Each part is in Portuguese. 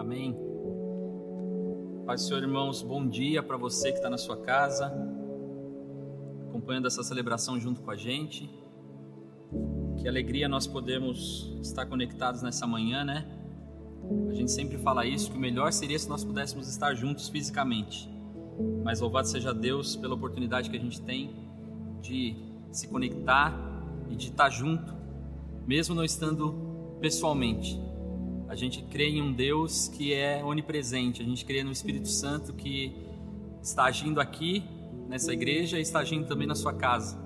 Amém. Pai Senhor, irmãos, bom dia para você que está na sua casa, acompanhando essa celebração junto com a gente. Que alegria nós podemos estar conectados nessa manhã, né? A gente sempre fala isso, que o melhor seria se nós pudéssemos estar juntos fisicamente. Mas louvado seja Deus pela oportunidade que a gente tem de se conectar e de estar junto, mesmo não estando pessoalmente. A gente crê em um Deus que é onipresente, a gente crê no Espírito Santo que está agindo aqui nessa igreja e está agindo também na sua casa.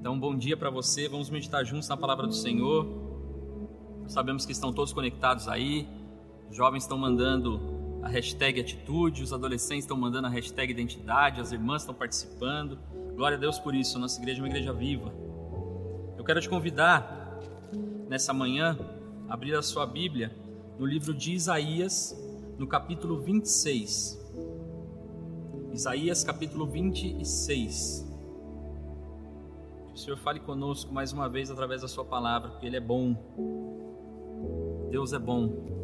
Então, bom dia para você. Vamos meditar juntos na palavra do Senhor. Sabemos que estão todos conectados aí. Os jovens estão mandando a hashtag atitude, os adolescentes estão mandando a hashtag identidade, as irmãs estão participando. Glória a Deus por isso. Nossa igreja é uma igreja viva. Eu quero te convidar nessa manhã abrir a sua Bíblia no livro de Isaías, no capítulo 26. Isaías, capítulo 26. Que o Senhor fale conosco mais uma vez através da Sua palavra, porque Ele é bom. Deus é bom.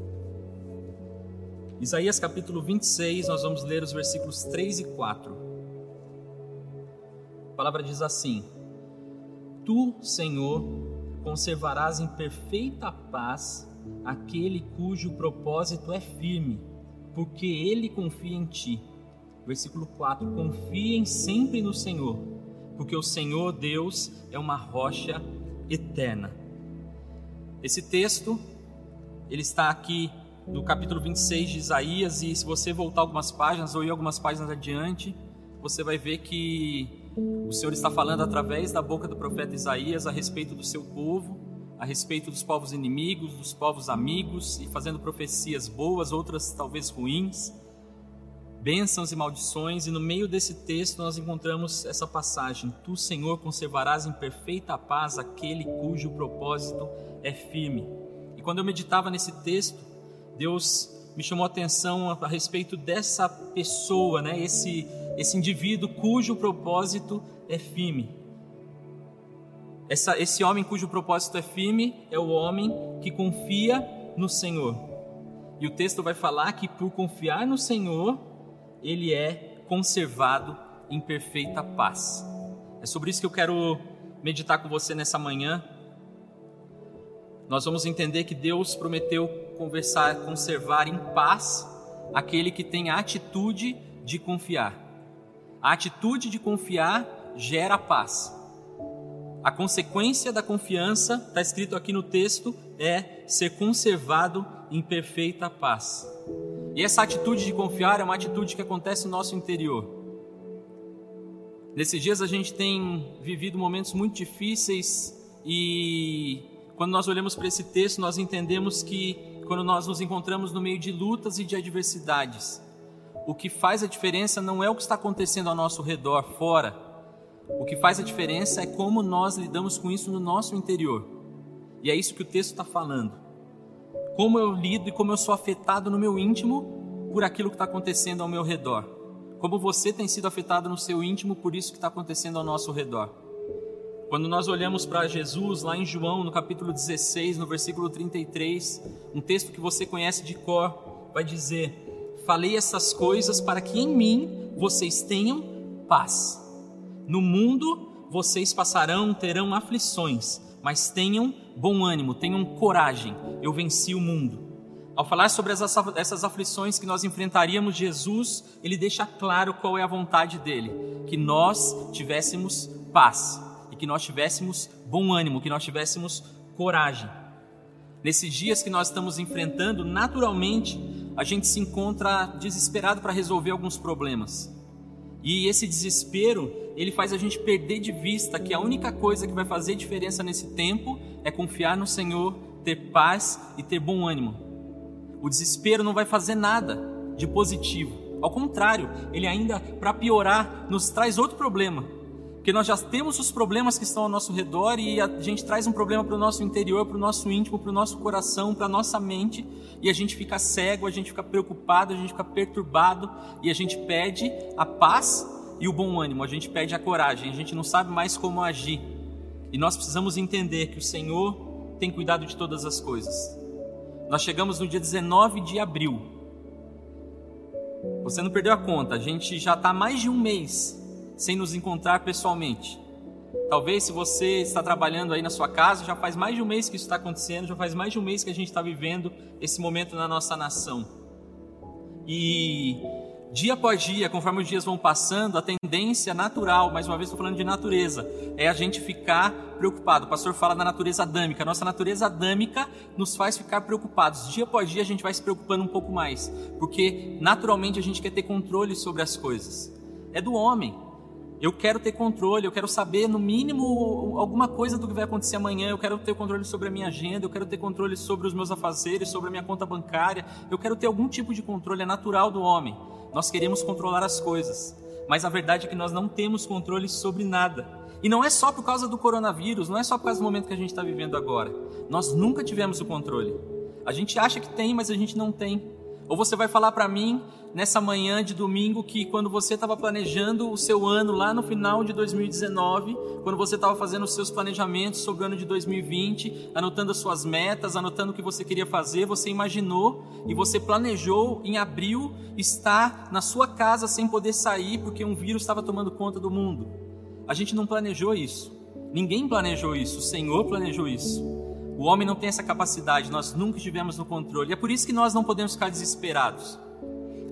Isaías capítulo 26, nós vamos ler os versículos 3 e 4. A palavra diz assim: Tu, Senhor, conservarás em perfeita paz aquele cujo propósito é firme, porque ele confia em ti. Versículo 4: Confiem sempre no Senhor, porque o Senhor Deus é uma rocha eterna. Esse texto ele está aqui no capítulo 26 de Isaías e se você voltar algumas páginas ou ir algumas páginas adiante, você vai ver que o Senhor está falando através da boca do profeta Isaías a respeito do seu povo, a respeito dos povos inimigos, dos povos amigos e fazendo profecias boas, outras talvez ruins, bênçãos e maldições, e no meio desse texto nós encontramos essa passagem: Tu, Senhor, conservarás em perfeita paz aquele cujo propósito é firme. E quando eu meditava nesse texto, Deus me chamou a atenção a, respeito dessa pessoa, né? esse, esse indivíduo cujo propósito é firme. Essa, esse homem cujo propósito é firme é o homem que confia no Senhor. E o texto vai falar que por confiar no Senhor, ele é conservado em perfeita paz. É sobre isso que eu quero meditar com você nessa manhã. Nós vamos entender que Deus prometeu conversar, conservar em paz aquele que tem a atitude de confiar. A atitude de confiar gera paz. A consequência da confiança, está escrito aqui no texto, é ser conservado em perfeita paz. E essa atitude de confiar é uma atitude que acontece no nosso interior. Nesses dias a gente tem vivido momentos muito difíceis e quando nós olhamos para esse texto, nós entendemos que quando nós nos encontramos no meio de lutas e de adversidades, o que faz a diferença não é o que está acontecendo ao nosso redor, fora. O que faz a diferença é como nós lidamos com isso no nosso interior. E é isso que o texto está falando. Como eu lido e como eu sou afetado no meu íntimo por aquilo que está acontecendo ao meu redor. Como você tem sido afetado no seu íntimo por isso que está acontecendo ao nosso redor. Quando nós olhamos para Jesus lá em João, no capítulo 16, no versículo 33, um texto que você conhece de cor, vai dizer: Falei essas coisas para que em mim vocês tenham paz. No mundo vocês passarão, terão aflições, mas tenham bom ânimo, tenham coragem. Eu venci o mundo. Ao falar sobre essas aflições que nós enfrentaríamos, Jesus, ele deixa claro qual é a vontade dele: que nós tivéssemos paz que nós tivéssemos bom ânimo, que nós tivéssemos coragem. Nesses dias que nós estamos enfrentando, naturalmente, a gente se encontra desesperado para resolver alguns problemas. E esse desespero, ele faz a gente perder de vista que a única coisa que vai fazer diferença nesse tempo é confiar no Senhor, ter paz e ter bom ânimo. O desespero não vai fazer nada de positivo. Ao contrário, ele ainda, para piorar, nos traz outro problema, porque nós já temos os problemas que estão ao nosso redor e a gente traz um problema para o nosso interior, para o nosso íntimo, para o nosso coração, para a nossa mente, e a gente fica cego, a gente fica preocupado, a gente fica perturbado, e a gente pede a paz e o bom ânimo, a gente pede a coragem, a gente não sabe mais como agir. E nós precisamos entender que o Senhor tem cuidado de todas as coisas. Nós chegamos no dia 19 de abril. Você não perdeu a conta, a gente já está mais de um mês sem nos encontrar pessoalmente. Talvez se você está trabalhando aí na sua casa, já faz mais de um mês que isso está acontecendo, já faz mais de um mês que a gente está vivendo esse momento na nossa nação. E dia após dia, conforme os dias vão passando, a tendência natural, mais uma vez estou falando de natureza, é a gente ficar preocupado. O pastor fala da natureza adâmica. A nossa natureza adâmica nos faz ficar preocupados. Dia após dia a gente vai se preocupando um pouco mais, porque naturalmente a gente quer ter controle sobre as coisas. É do homem. Eu quero ter controle, eu quero saber no mínimo alguma coisa do que vai acontecer amanhã, eu quero ter controle sobre a minha agenda, eu quero ter controle sobre os meus afazeres, sobre a minha conta bancária, eu quero ter algum tipo de controle, é natural do homem. Nós queremos controlar as coisas, mas a verdade é que nós não temos controle sobre nada. E não é só por causa do coronavírus, não é só por causa do momento que a gente está vivendo agora. Nós nunca tivemos o controle. A gente acha que tem, mas a gente não tem. Ou você vai falar para mim nessa manhã de domingo que quando você estava planejando o seu ano lá no final de 2019, quando você estava fazendo os seus planejamentos sobre o ano de 2020, anotando as suas metas, anotando o que você queria fazer, você imaginou e você planejou em abril estar na sua casa sem poder sair porque um vírus estava tomando conta do mundo. A gente não planejou isso. Ninguém planejou isso, o Senhor planejou isso. O homem não tem essa capacidade, nós nunca estivemos no controle. É por isso que nós não podemos ficar desesperados.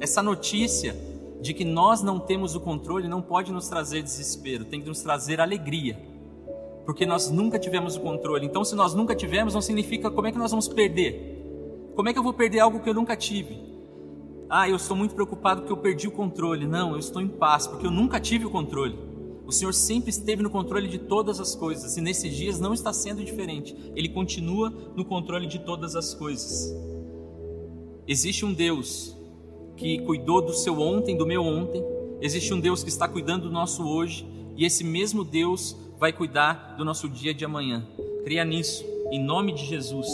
Essa notícia de que nós não temos o controle não pode nos trazer desespero, tem que nos trazer alegria. Porque nós nunca tivemos o controle. Então, se nós nunca tivemos, não significa como é que nós vamos perder. Como é que eu vou perder algo que eu nunca tive? Ah, eu estou muito preocupado porque eu perdi o controle. Não, eu estou em paz porque eu nunca tive o controle. O Senhor sempre esteve no controle de todas as coisas e nesses dias não está sendo diferente. Ele continua no controle de todas as coisas. Existe um Deus que cuidou do seu ontem, do meu ontem. Existe um Deus que está cuidando do nosso hoje e esse mesmo Deus vai cuidar do nosso dia de amanhã. Creia nisso, em nome de Jesus.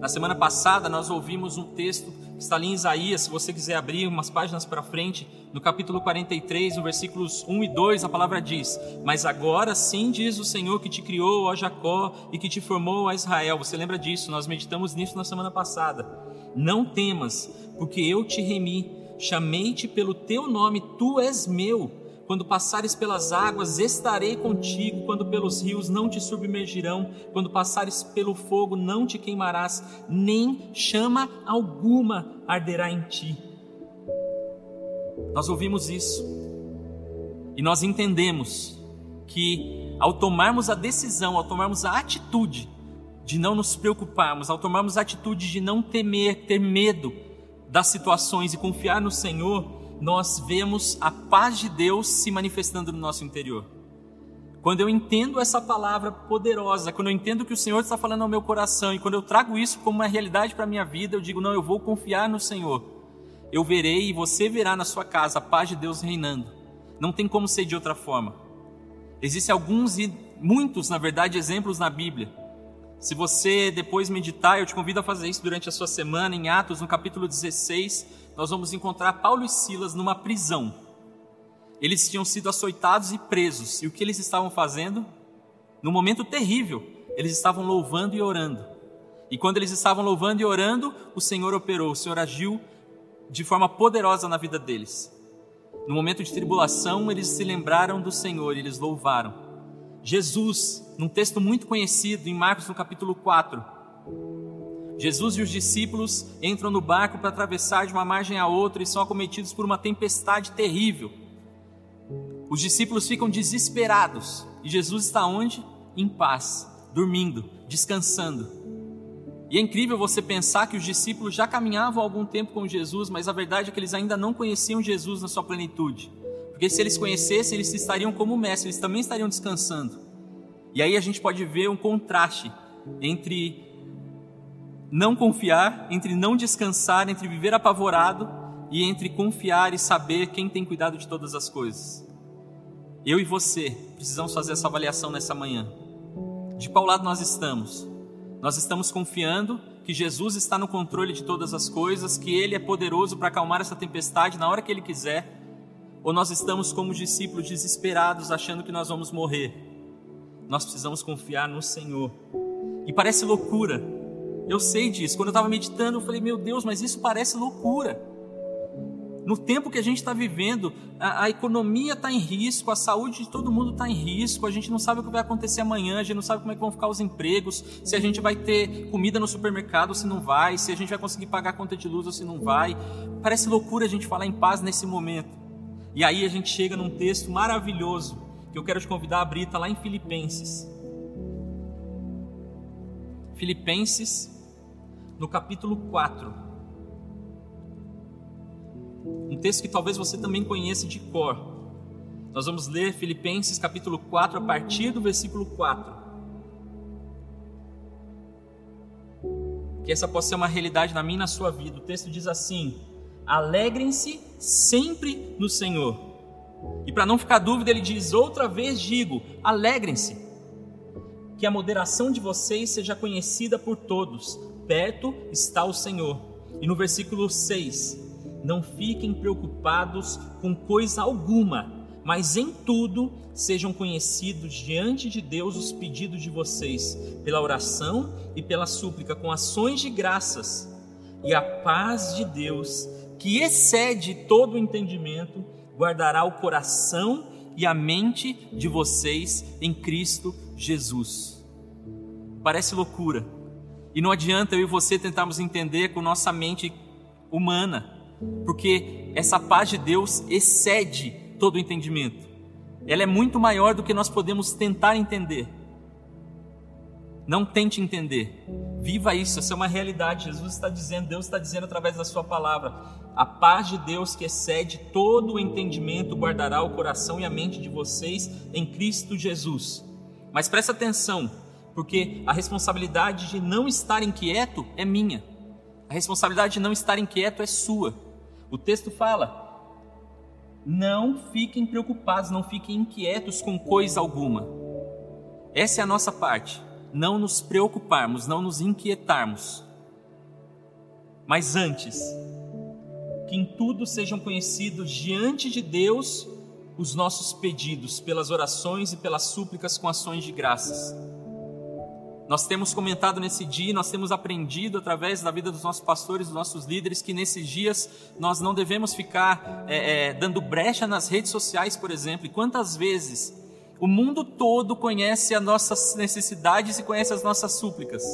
Na semana passada nós ouvimos um texto que está ali em Isaías, se você quiser abrir umas páginas para frente, no capítulo 43, no versículos 1 e 2, a palavra diz: Mas agora sim diz o Senhor que te criou, ó Jacó, e que te formou, ó Israel. Você lembra disso? Nós meditamos nisso na semana passada. Não temas, porque eu te remi, chamei-te pelo teu nome, tu és meu. Quando passares pelas águas, estarei contigo. Quando pelos rios, não te submergirão. Quando passares pelo fogo, não te queimarás, nem chama alguma arderá em ti. Nós ouvimos isso e nós entendemos que ao tomarmos a decisão, ao tomarmos a atitude de não nos preocuparmos, ao tomarmos a atitude de não temer, ter medo das situações e confiar no Senhor, nós vemos a paz de Deus se manifestando no nosso interior. Quando eu entendo essa palavra poderosa, quando eu entendo que o Senhor está falando ao meu coração e quando eu trago isso como uma realidade para a minha vida, eu digo: não, eu vou confiar no Senhor. Eu verei e você verá na sua casa a paz de Deus reinando. Não tem como ser de outra forma. Existem alguns e muitos, na verdade, exemplos na Bíblia. Se você depois meditar, eu te convido a fazer isso durante a sua semana, em Atos, no capítulo 16, nós vamos encontrar Paulo e Silas numa prisão. Eles tinham sido açoitados e presos, e o que eles estavam fazendo? No momento terrível, eles estavam louvando e orando. E quando eles estavam louvando e orando, o Senhor operou, o Senhor agiu de forma poderosa na vida deles. No momento de tribulação, eles se lembraram do Senhor e eles louvaram. Jesus, num texto muito conhecido em Marcos no capítulo 4, Jesus e os discípulos entram no barco para atravessar de uma margem a outra e são acometidos por uma tempestade terrível. Os discípulos ficam desesperados e Jesus está onde? Em paz, dormindo, descansando. E é incrível você pensar que os discípulos já caminhavam algum tempo com Jesus, mas a verdade é que eles ainda não conheciam Jesus na sua plenitude. Porque se eles conhecessem, eles estariam como mestre, eles também estariam descansando. E aí a gente pode ver um contraste entre não confiar, entre não descansar, entre viver apavorado e entre confiar e saber quem tem cuidado de todas as coisas. Eu e você precisamos fazer essa avaliação nessa manhã. De qual lado nós estamos? Nós estamos confiando que Jesus está no controle de todas as coisas, que Ele é poderoso para acalmar essa tempestade na hora que Ele quiser? Ou nós estamos como discípulos desesperados, achando que nós vamos morrer? Nós precisamos confiar no Senhor. E parece loucura, Eu sei disso. Quando eu estava meditando, eu falei, meu Deus, mas isso parece loucura. No tempo que a gente está vivendo, a, a economia está em risco, a saúde de todo mundo está em risco, a gente não sabe o que vai acontecer amanhã, a gente não sabe como é que vão ficar os empregos, se a gente vai ter comida no supermercado ou se não vai, se a gente vai conseguir pagar a conta de luz ou se não vai. Parece loucura a gente falar em paz nesse momento. E aí a gente chega num texto maravilhoso que eu quero te convidar a abrir, está lá em Filipenses. Filipenses, no capítulo 4 um texto que talvez você também conheça de cor. Nós vamos ler Filipenses capítulo 4 a partir do versículo 4. Que essa possa ser uma realidade na minha e na sua vida. O texto diz assim: Alegrem-se sempre no Senhor. E para não ficar dúvida, ele diz: Outra vez digo, alegrem-se. Que a moderação de vocês seja conhecida por todos. Perto está o Senhor. E no versículo 6, não fiquem preocupados com coisa alguma, mas em tudo sejam conhecidos diante de Deus os pedidos de vocês, pela oração e pela súplica, com ações de graças. E a paz de Deus, que excede todo o entendimento, guardará o coração e a mente de vocês em Cristo Jesus. Parece loucura. E não adianta eu e você tentarmos entender com nossa mente humana porque essa paz de Deus excede todo o entendimento. Ela é muito maior do que nós podemos tentar entender. Não tente entender. Viva isso, essa é uma realidade. Jesus está dizendo, Deus está dizendo através da sua palavra. A paz de Deus que excede todo o entendimento guardará o coração e a mente de vocês em Cristo Jesus. Mas presta atenção, porque a responsabilidade de não estar inquieto é minha. A responsabilidade de não estar inquieto é sua. O texto fala: não fiquem preocupados, não fiquem inquietos com coisa alguma. Essa é a nossa parte. Não nos preocuparmos, não nos inquietarmos. Mas antes, que em tudo sejam conhecidos diante de Deus os nossos pedidos, pelas orações e pelas súplicas com ações de graças. Nós temos comentado nesse dia, nós temos aprendido através da vida dos nossos pastores, dos nossos líderes, que nesses dias nós não devemos ficar é, é, dando brecha nas redes sociais, por exemplo. E quantas vezes o mundo todo conhece as nossas necessidades e conhece as nossas súplicas?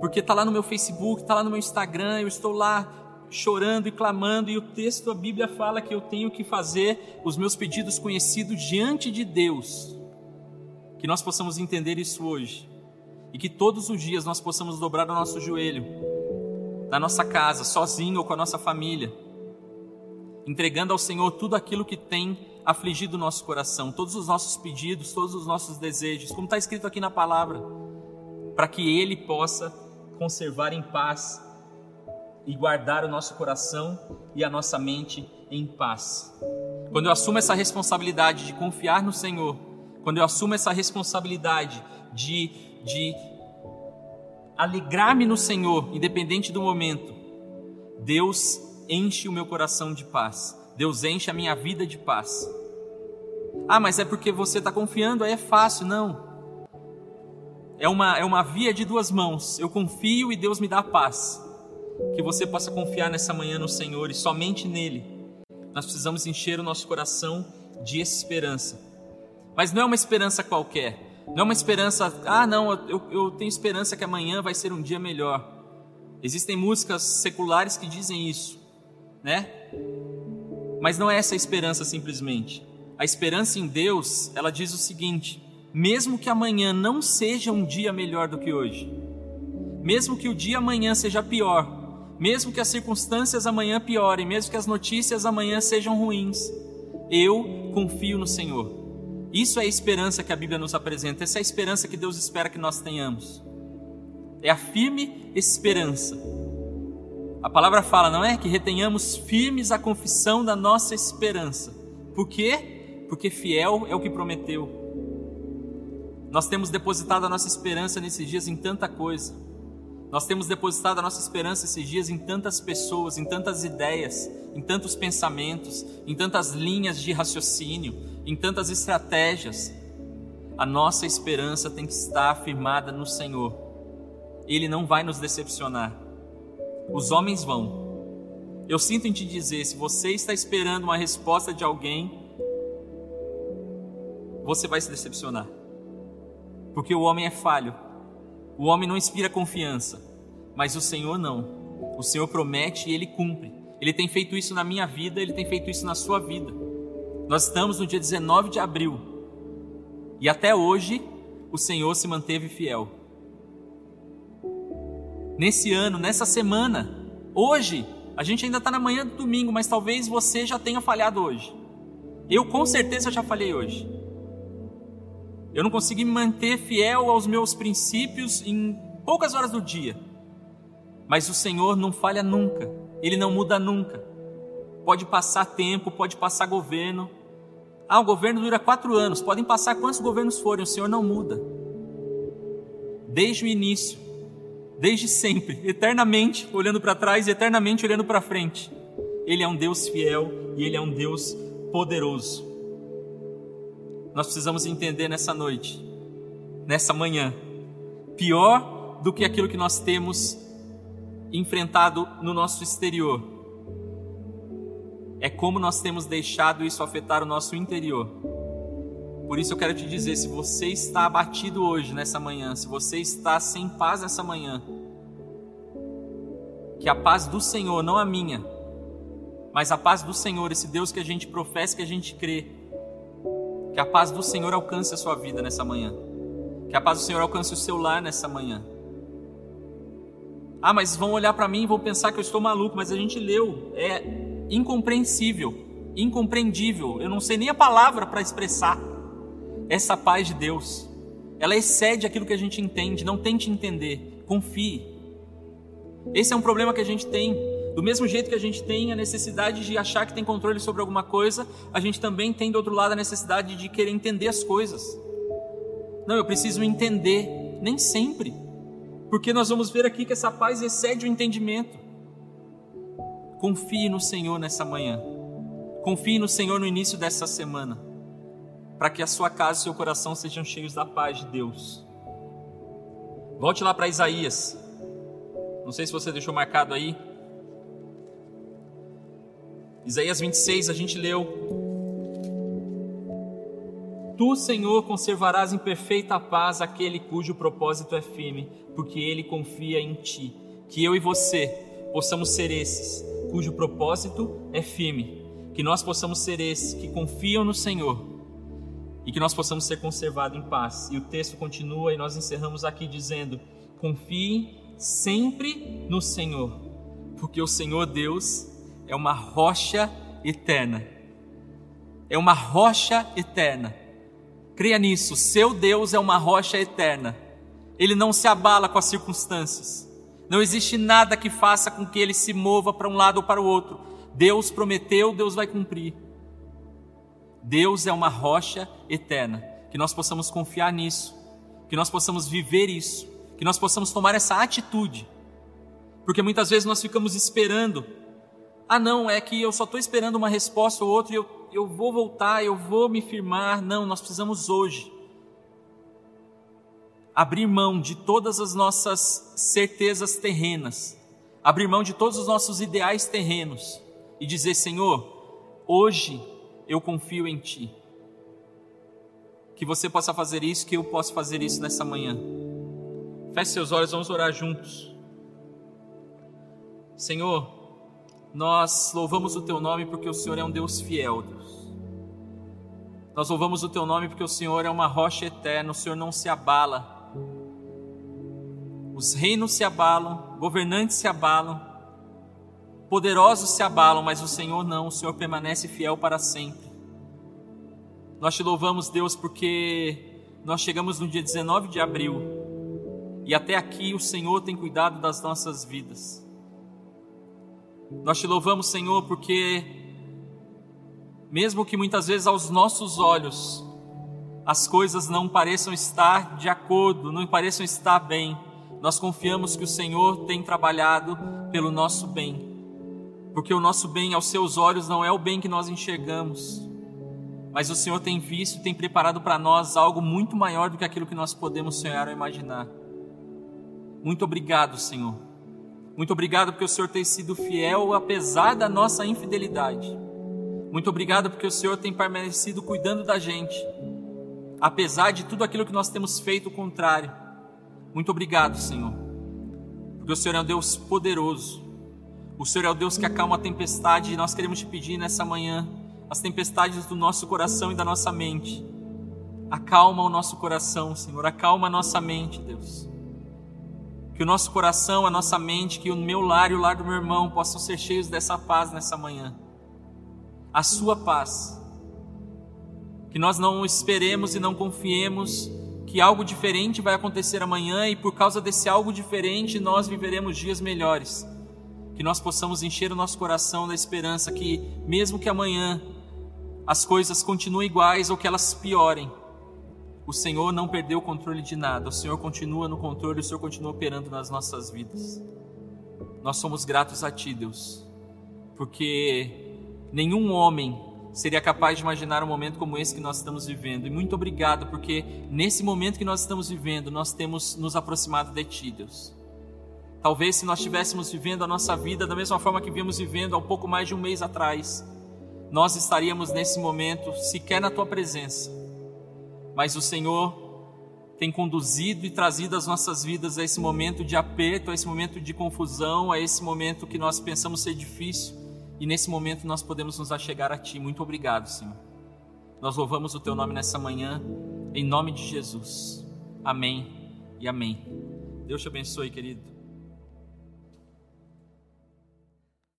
Porque está lá no meu Facebook, está lá no meu Instagram, eu estou lá chorando e clamando, e o texto da Bíblia fala que eu tenho que fazer os meus pedidos conhecidos diante de Deus. Que nós possamos entender isso hoje e que todos os dias nós possamos dobrar o nosso joelho na nossa casa, sozinho ou com a nossa família, entregando ao Senhor tudo aquilo que tem afligido o nosso coração, todos os nossos pedidos, todos os nossos desejos, como está escrito aqui na palavra, para que Ele possa conservar em paz e guardar o nosso coração e a nossa mente em paz. Quando eu assumo essa responsabilidade de confiar no Senhor, quando eu assumo essa responsabilidade de de alegrar-me no Senhor, independente do momento, Deus enche o meu coração de paz. Deus enche a minha vida de paz. Ah, mas é porque você está confiando, aí é fácil. Não. É uma, é uma via de duas mãos. Eu confio e Deus me dá paz. Que você possa confiar nessa manhã no Senhor e somente nele. Nós precisamos encher o nosso coração de esperança. Mas não é uma esperança qualquer não é uma esperança, ah, não, eu, eu tenho esperança que amanhã vai ser um dia melhor. Existem músicas seculares que dizem isso, né? Mas não é essa a esperança simplesmente. A esperança em Deus, ela diz o seguinte: mesmo que amanhã não seja um dia melhor do que hoje, mesmo que o dia amanhã seja pior, mesmo que as circunstâncias amanhã piorem, mesmo que as notícias amanhã sejam ruins, eu confio no Senhor. Isso é a esperança que a Bíblia nos apresenta, essa é a esperança que Deus espera que nós tenhamos. É a firme esperança. A palavra fala, não é? Que retenhamos firmes a confissão da nossa esperança. Por quê? Porque fiel é o que prometeu. Nós temos depositado a nossa esperança nesses dias em tanta coisa. Nós temos depositado a nossa esperança esses dias em tantas pessoas, em tantas ideias, em tantos pensamentos, em tantas linhas de raciocínio, em tantas estratégias, a nossa esperança tem que estar afirmada no Senhor. ele não vai nos decepcionar. Os homens vão. Eu sinto em te dizer: se você está esperando uma resposta de alguém, você vai se decepcionar. Porque o homem é falho. O homem não inspira confiança. Mas o Senhor não. O Senhor promete e ele cumpre. Ele tem feito isso na minha vida, ele tem feito isso na sua vida. Nós estamos no dia 19 de abril. E até hoje, o Senhor se manteve fiel. Nesse ano, nessa semana, hoje, a gente ainda está na manhã do domingo, mas talvez você já tenha falhado hoje. Eu com certeza já falhei hoje. Eu não consegui me manter fiel aos meus princípios em poucas horas do dia. Mas o Senhor não falha nunca, Ele não muda nunca. Pode passar tempo, pode passar governo. Ah, o governo dura quatro anos, podem passar quantos governos forem, o Senhor não muda. Desde o início, desde sempre, eternamente olhando para trás e eternamente olhando para frente. Ele é um Deus fiel e Ele é um Deus poderoso. Nós precisamos entender nessa noite, nessa manhã, pior do que aquilo que nós temos enfrentado no nosso exterior, é como nós temos deixado isso afetar o nosso interior. Por isso eu quero te dizer: se você está abatido hoje, nessa manhã, se você está sem paz nessa manhã, que a paz do Senhor, não a minha, mas a paz do Senhor, esse Deus que a gente professa, que a gente crê, que a paz do Senhor alcance a sua vida nessa manhã, que a paz do Senhor alcance o seu lar nessa manhã. Ah, mas vão olhar para mim e vão pensar que eu estou maluco, mas a gente leu, é incompreensível, incompreendível. Eu não sei nem a palavra para expressar essa paz de Deus. Ela excede aquilo que a gente entende, não tente entender, confie. Esse é um problema que a gente tem. Do mesmo jeito que a gente tem a necessidade de achar que tem controle sobre alguma coisa, a gente também tem do outro lado a necessidade de querer entender as coisas. Não, eu preciso entender, nem sempre porque nós vamos ver aqui que essa paz excede o entendimento. Confie no Senhor nessa manhã. Confie no Senhor no início dessa semana, para que a sua casa e seu coração sejam cheios da paz de Deus. Volte lá para Isaías. Não sei se você deixou marcado aí. Isaías 26, a gente leu Tu, Senhor, conservarás em perfeita paz aquele cujo propósito é firme, porque ele confia em ti. Que eu e você possamos ser esses cujo propósito é firme, que nós possamos ser esses que confiam no Senhor e que nós possamos ser conservados em paz. E o texto continua e nós encerramos aqui dizendo: Confie sempre no Senhor, porque o Senhor Deus é uma rocha eterna. É uma rocha eterna Creia nisso, seu Deus é uma rocha eterna. Ele não se abala com as circunstâncias. Não existe nada que faça com que ele se mova para um lado ou para o outro. Deus prometeu, Deus vai cumprir. Deus é uma rocha eterna. Que nós possamos confiar nisso, que nós possamos viver isso, que nós possamos tomar essa atitude. Porque muitas vezes nós ficamos esperando. Ah, não, é que eu só estou esperando uma resposta ou outra e eu eu vou voltar, eu vou me firmar. Não, nós precisamos hoje abrir mão de todas as nossas certezas terrenas, abrir mão de todos os nossos ideais terrenos e dizer: Senhor, hoje eu confio em Ti. Que você possa fazer isso, que eu possa fazer isso nessa manhã. Feche seus olhos, vamos orar juntos. Senhor, nós louvamos o Teu nome porque o Senhor é um Deus fiel, Deus. Nós louvamos o Teu nome porque o Senhor é uma rocha eterna, o Senhor não se abala. Os reinos se abalam, governantes se abalam, poderosos se abalam, mas o Senhor não, o Senhor permanece fiel para sempre. Nós te louvamos, Deus, porque nós chegamos no dia 19 de abril e até aqui o Senhor tem cuidado das nossas vidas. Nós te louvamos, Senhor, porque, mesmo que muitas vezes aos nossos olhos as coisas não pareçam estar de acordo, não pareçam estar bem, nós confiamos que o Senhor tem trabalhado pelo nosso bem, porque o nosso bem aos seus olhos não é o bem que nós enxergamos, mas o Senhor tem visto e tem preparado para nós algo muito maior do que aquilo que nós podemos sonhar ou imaginar. Muito obrigado, Senhor. Muito obrigado porque o Senhor tem sido fiel apesar da nossa infidelidade. Muito obrigado porque o Senhor tem permanecido cuidando da gente, apesar de tudo aquilo que nós temos feito o contrário. Muito obrigado, Senhor, porque o Senhor é um Deus poderoso. O Senhor é o Deus que acalma a tempestade e nós queremos te pedir nessa manhã as tempestades do nosso coração e da nossa mente. Acalma o nosso coração, Senhor, acalma a nossa mente, Deus. Que o nosso coração, a nossa mente, que o meu lar e o lar do meu irmão possam ser cheios dessa paz nessa manhã. A sua paz. Que nós não esperemos e não confiemos que algo diferente vai acontecer amanhã e por causa desse algo diferente nós viveremos dias melhores. Que nós possamos encher o nosso coração da esperança que, mesmo que amanhã as coisas continuem iguais ou que elas piorem, o Senhor não perdeu o controle de nada, o Senhor continua no controle, o Senhor continua operando nas nossas vidas. Nós somos gratos a Ti, Deus, porque nenhum homem seria capaz de imaginar um momento como esse que nós estamos vivendo. E muito obrigado, porque nesse momento que nós estamos vivendo, nós temos nos aproximado de Ti, Deus. Talvez se nós estivéssemos vivendo a nossa vida da mesma forma que vimos vivendo há um pouco mais de um mês atrás, nós estaríamos nesse momento sequer na Tua presença mas o Senhor tem conduzido e trazido as nossas vidas a esse momento de aperto, a esse momento de confusão, a esse momento que nós pensamos ser difícil, e nesse momento nós podemos nos achegar a Ti. Muito obrigado, Senhor. Nós louvamos o Teu nome nessa manhã, em nome de Jesus. Amém e amém. Deus te abençoe, querido.